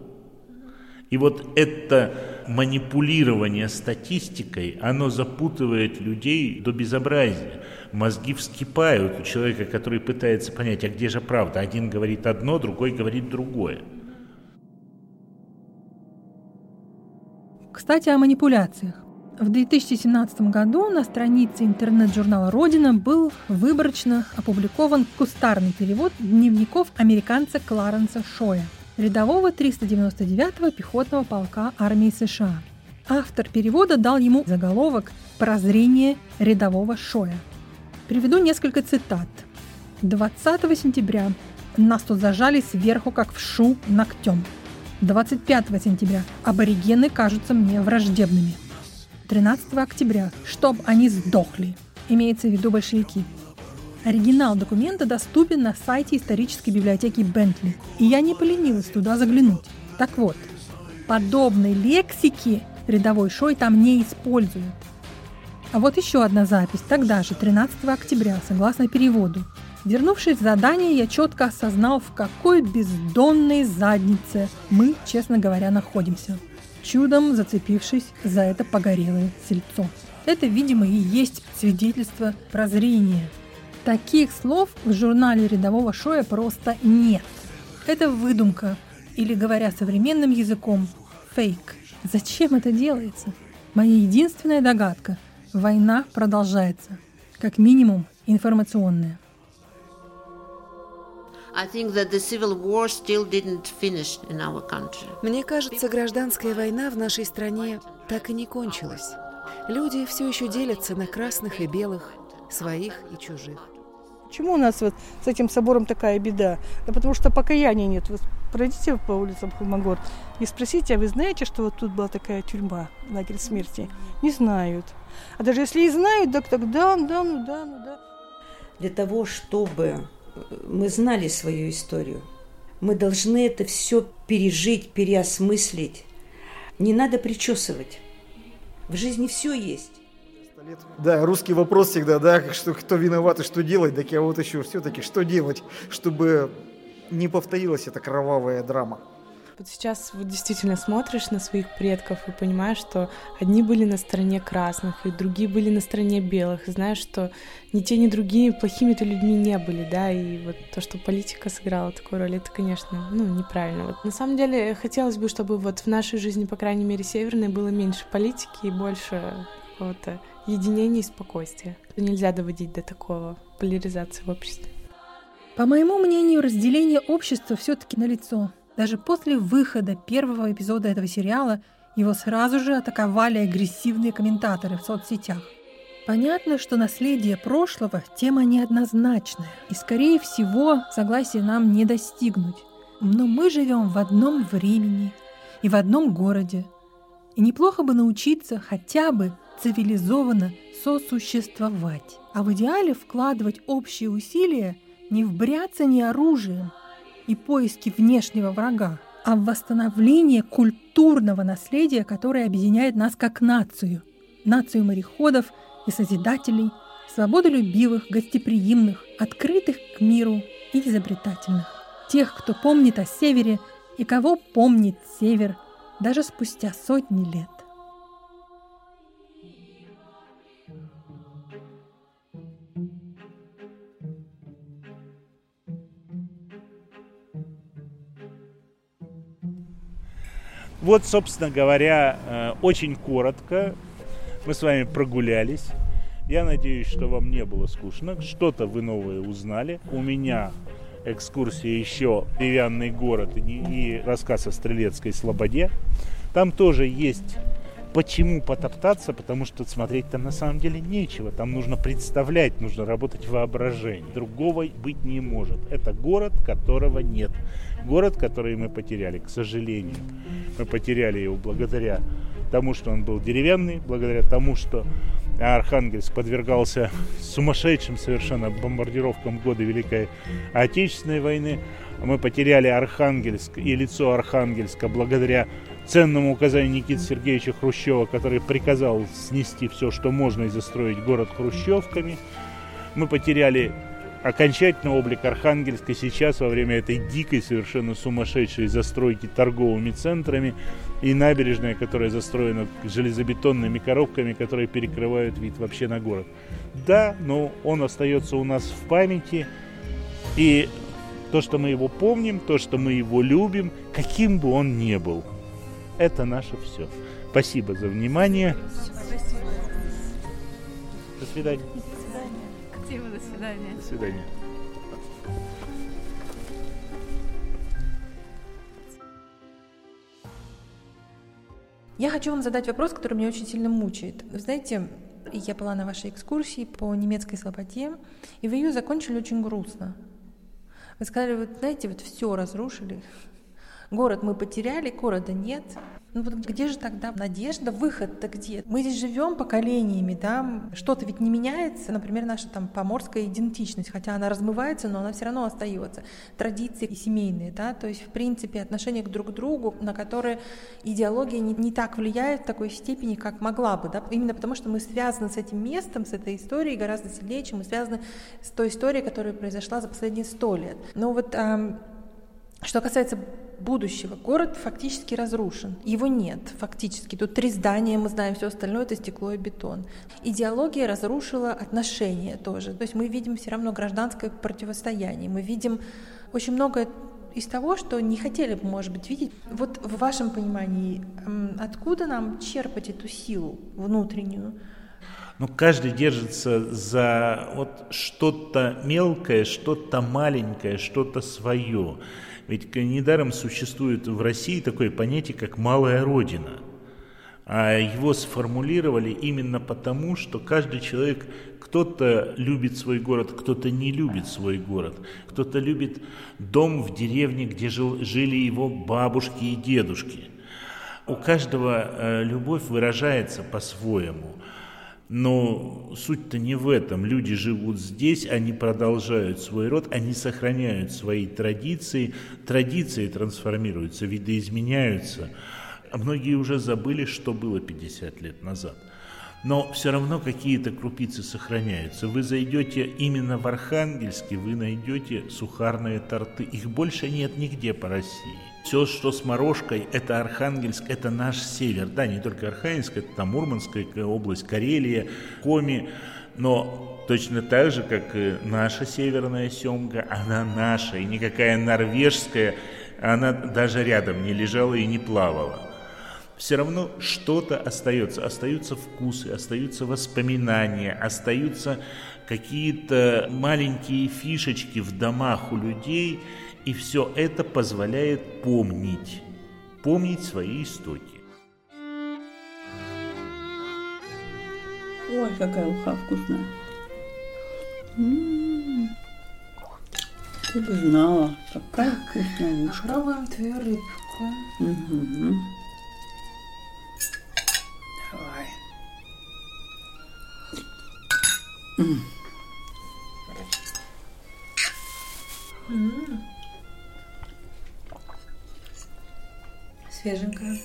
И вот это манипулирование статистикой, оно запутывает людей до безобразия. Мозги вскипают у человека, который пытается понять, а где же правда? Один говорит одно, другой говорит другое. Кстати, о манипуляциях. В 2017 году на странице интернет-журнала «Родина» был выборочно опубликован кустарный перевод дневников американца Кларенса Шоя – рядового 399-го пехотного полка армии США. Автор перевода дал ему заголовок «Прозрение рядового Шоя». Приведу несколько цитат. 20 сентября нас тут зажали сверху, как в шу, ногтем. 25 сентября аборигены кажутся мне враждебными. 13 октября, чтоб они сдохли, имеется в виду большевики. Оригинал документа доступен на сайте исторической библиотеки Бентли, и я не поленилась туда заглянуть. Так вот, подобной лексики рядовой Шой там не используют. А вот еще одна запись, тогда же, 13 октября, согласно переводу. Вернувшись в задание, я четко осознал, в какой бездонной заднице мы, честно говоря, находимся, чудом зацепившись за это погорелое сельцо. Это, видимо, и есть свидетельство прозрения – Таких слов в журнале рядового Шоя просто нет. Это выдумка, или, говоря современным языком, фейк. Зачем это делается? Моя единственная догадка – война продолжается. Как минимум, информационная. Мне кажется, гражданская война в нашей стране так и не кончилась. Люди все еще делятся на красных и белых, своих и чужих. Почему у нас вот с этим собором такая беда? Да потому что покаяния нет. Вы пройдите по улицам Холмогор и спросите, а вы знаете, что вот тут была такая тюрьма, лагерь смерти? Не знают. А даже если и знают, так тогда, да, ну да, ну да. Для того, чтобы мы знали свою историю, мы должны это все пережить, переосмыслить. Не надо причесывать. В жизни все есть. Да, русский вопрос всегда, да, что, кто виноват и что делать, так я вот еще все-таки, что делать, чтобы не повторилась эта кровавая драма. Вот сейчас вот действительно смотришь на своих предков и понимаешь, что одни были на стороне красных, и другие были на стороне белых, и знаешь, что ни те, ни другие плохими-то людьми не были, да, и вот то, что политика сыграла такую роль, это, конечно, ну, неправильно. Вот на самом деле хотелось бы, чтобы вот в нашей жизни, по крайней мере, северной, было меньше политики и больше какого-то единения и спокойствия. Нельзя доводить до такого поляризации в обществе. По моему мнению, разделение общества все-таки налицо. Даже после выхода первого эпизода этого сериала его сразу же атаковали агрессивные комментаторы в соцсетях. Понятно, что наследие прошлого – тема неоднозначная, и, скорее всего, согласия нам не достигнуть. Но мы живем в одном времени и в одном городе, и неплохо бы научиться хотя бы цивилизованно сосуществовать, а в идеале вкладывать общие усилия не в бряцание оружием и поиски внешнего врага, а в восстановление культурного наследия, которое объединяет нас как нацию. Нацию мореходов и созидателей, свободолюбивых, гостеприимных, открытых к миру и изобретательных. Тех, кто помнит о Севере и кого помнит Север даже спустя сотни лет. Вот, собственно говоря, э, очень коротко мы с вами прогулялись. Я надеюсь, что вам не было скучно, что-то вы новое узнали. У меня экскурсия еще «Деревянный город» и, и рассказ о Стрелецкой Слободе. Там тоже есть Почему потоптаться? Потому что смотреть там на самом деле нечего. Там нужно представлять, нужно работать воображение. Другого быть не может. Это город, которого нет. Город, который мы потеряли, к сожалению. Мы потеряли его благодаря тому, что он был деревянный, благодаря тому, что Архангельск подвергался сумасшедшим совершенно бомбардировкам в годы Великой Отечественной войны. Мы потеряли Архангельск и лицо Архангельска благодаря ценному указанию Никиты Сергеевича Хрущева, который приказал снести все, что можно, и застроить город хрущевками. Мы потеряли окончательно облик Архангельска сейчас во время этой дикой, совершенно сумасшедшей застройки торговыми центрами и набережная, которая застроена железобетонными коробками, которые перекрывают вид вообще на город. Да, но он остается у нас в памяти. И то, что мы его помним, то, что мы его любим, каким бы он ни был – это наше все. Спасибо за внимание. Спасибо. До свидания. До свидания. Спасибо, до свидания. До свидания. Я хочу вам задать вопрос, который меня очень сильно мучает. Вы знаете, я была на вашей экскурсии по немецкой слободе, и вы ее закончили очень грустно. Вы сказали, вот знаете, вот все разрушили, Город мы потеряли, города нет. Ну вот где же тогда надежда, выход-то где? Мы здесь живем поколениями, да, что-то ведь не меняется, например, наша там поморская идентичность, хотя она размывается, но она все равно остается. Традиции семейные, да, то есть в принципе отношение к друг другу, на которые идеология не, не так влияет в такой степени, как могла бы, да, именно потому что мы связаны с этим местом, с этой историей гораздо сильнее, чем мы связаны с той историей, которая произошла за последние сто лет. Но вот а, что касается будущего, город фактически разрушен. Его нет фактически. Тут три здания, мы знаем, все остальное это стекло и бетон. Идеология разрушила отношения тоже. То есть мы видим все равно гражданское противостояние. Мы видим очень много из того, что не хотели бы, может быть, видеть. Вот в вашем понимании, откуда нам черпать эту силу внутреннюю? Ну, каждый держится за вот что-то мелкое, что-то маленькое, что-то свое. Ведь недаром существует в России такое понятие, как «малая родина». А его сформулировали именно потому, что каждый человек, кто-то любит свой город, кто-то не любит свой город, кто-то любит дом в деревне, где жил, жили его бабушки и дедушки. У каждого э, любовь выражается по-своему. Но суть-то не в этом. Люди живут здесь, они продолжают свой род, они сохраняют свои традиции. Традиции трансформируются, видоизменяются. А многие уже забыли, что было 50 лет назад. Но все равно какие-то крупицы сохраняются. Вы зайдете именно в Архангельске, вы найдете сухарные торты. Их больше нет нигде по России. Все, что с Морошкой, это Архангельск, это наш север. Да, не только Архангельск, это там Мурманская область, Карелия, Коми. Но точно так же, как и наша северная семга, она наша. И никакая норвежская, она даже рядом не лежала и не плавала. Все равно что-то остается. Остаются вкусы, остаются воспоминания, остаются какие-то маленькие фишечки в домах у людей – и все это позволяет помнить, помнить свои истоки. Ой, какая уха вкусная. М-м-м. Ты бы знала, какая вкусная ушка. Попробуем твою рыбку. Угу. М-м. Свеженькая.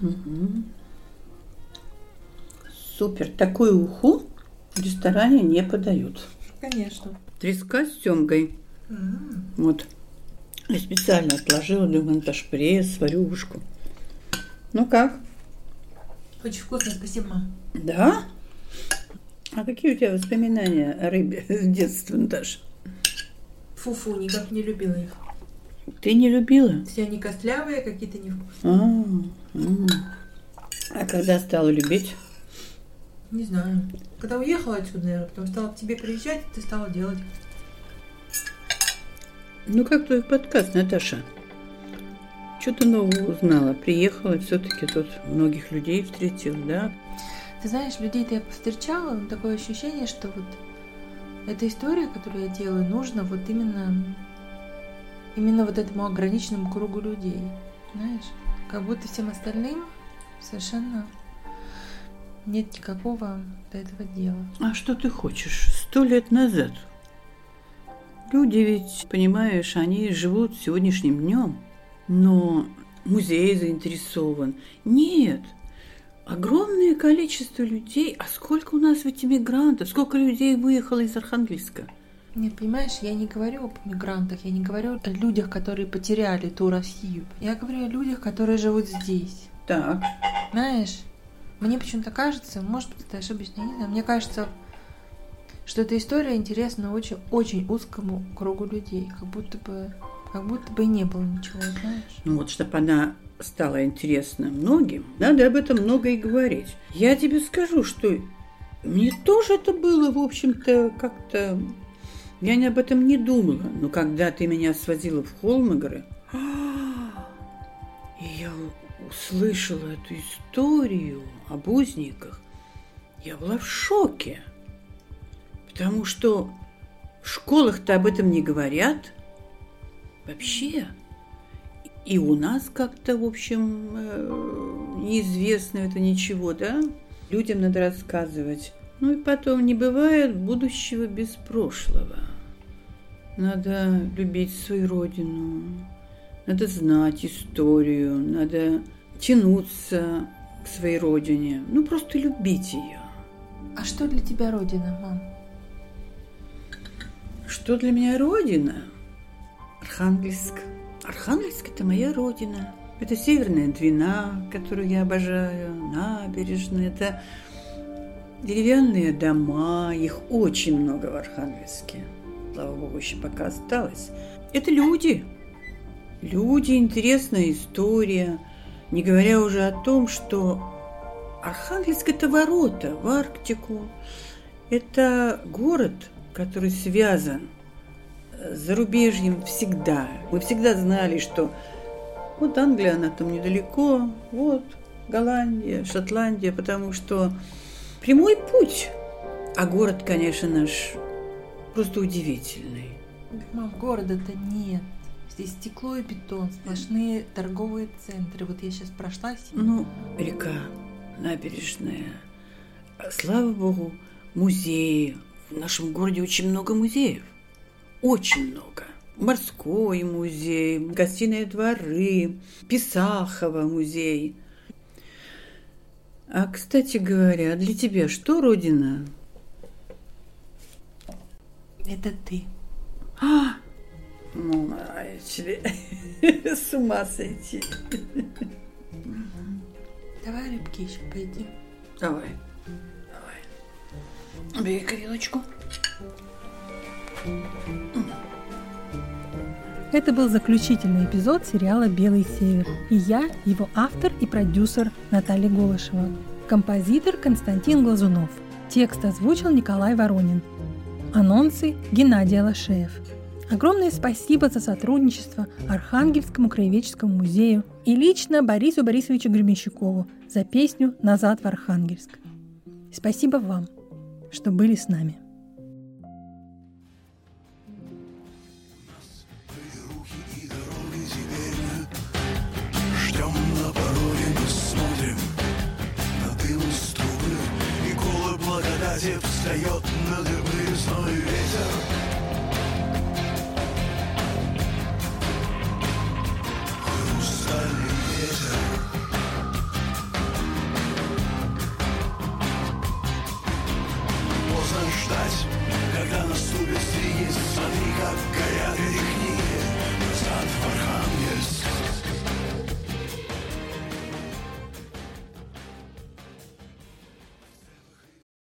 Угу. Супер. Такую уху в ресторане не подают. Конечно. Треска с семгой. М. Вот. Я специально отложила, ж пресс, сварю ушку. Ну как? Очень вкусно, спасибо, мам. Да? А какие у тебя воспоминания о рыбе с детства, Наташа? Фу-фу, никак не любила их. Ты не любила? Все они костлявые, какие-то невкусные. А, а когда стала любить? Не знаю. Когда уехала отсюда, наверное, потом стала к тебе приезжать, ты стала делать. Ну, как твой подкаст, Наташа? Что ты нового узнала? Приехала, все-таки тут многих людей встретил, да? Ты знаешь, людей-то я повстречала, но такое ощущение, что вот эта история, которую я делаю, нужна вот именно, именно вот этому ограниченному кругу людей. Знаешь, как будто всем остальным совершенно нет никакого до этого дела. А что ты хочешь? Сто лет назад Люди ведь, понимаешь, они живут сегодняшним днем, но музей заинтересован. Нет, огромное количество людей. А сколько у нас ведь иммигрантов? Сколько людей выехало из Архангельска? Нет, понимаешь, я не говорю об мигрантах, я не говорю о людях, которые потеряли ту Россию. Я говорю о людях, которые живут здесь. Так. Знаешь, мне почему-то кажется, может быть, это ошибочно, не знаю, мне кажется, что эта история интересна очень, очень узкому кругу людей, как будто бы, как будто бы и не было ничего, знаешь. Ну вот, чтобы она стала интересна многим, надо об этом много и говорить. Я тебе скажу, что мне тоже это было, в общем-то, как-то... Я не об этом не думала, но когда ты меня свозила в Холмогоры, и я услышала эту историю об узниках, я была в шоке. Потому что в школах-то об этом не говорят вообще. И у нас как-то, в общем, э, неизвестно это ничего, да? Людям надо рассказывать. Ну и потом, не бывает будущего без прошлого. Надо любить свою родину, надо знать историю, надо тянуться к своей родине, ну просто любить ее. А что для тебя родина, мам? Что для меня родина? Архангельск. Архангельск – это моя родина. Это Северная Двина, которую я обожаю, набережная. Это деревянные дома, их очень много в Архангельске. Слава богу, еще пока осталось. Это люди. Люди, интересная история. Не говоря уже о том, что Архангельск – это ворота в Арктику. Это город – который связан зарубежьем всегда. Мы всегда знали, что вот Англия, она там недалеко, вот Голландия, Шотландия, потому что прямой путь. А город, конечно, наш просто удивительный. Мам, города-то нет. Здесь стекло и бетон, сплошные торговые центры. Вот я сейчас прошла Ну, река, набережная. Слава богу, музеи, в нашем городе очень много музеев. Очень много. Морской музей, гостиные дворы, Писахова музей. А, кстати говоря, для тебя что Родина? Это ты. А, ну, тебе с ума сойти. Давай рыбки еще поедим. Давай. Бери тарелочку. Это был заключительный эпизод сериала «Белый север». И я, его автор и продюсер Наталья Голышева. Композитор Константин Глазунов. Текст озвучил Николай Воронин. Анонсы Геннадий Алашеев. Огромное спасибо за сотрудничество Архангельскому краеведческому музею и лично Борису Борисовичу Гременщикову за песню «Назад в Архангельск». Спасибо вам – что были с нами. Благодати встает на дыбы зной ветер. Хрустальный ждать, когда наступит стригись Смотри, как горят эти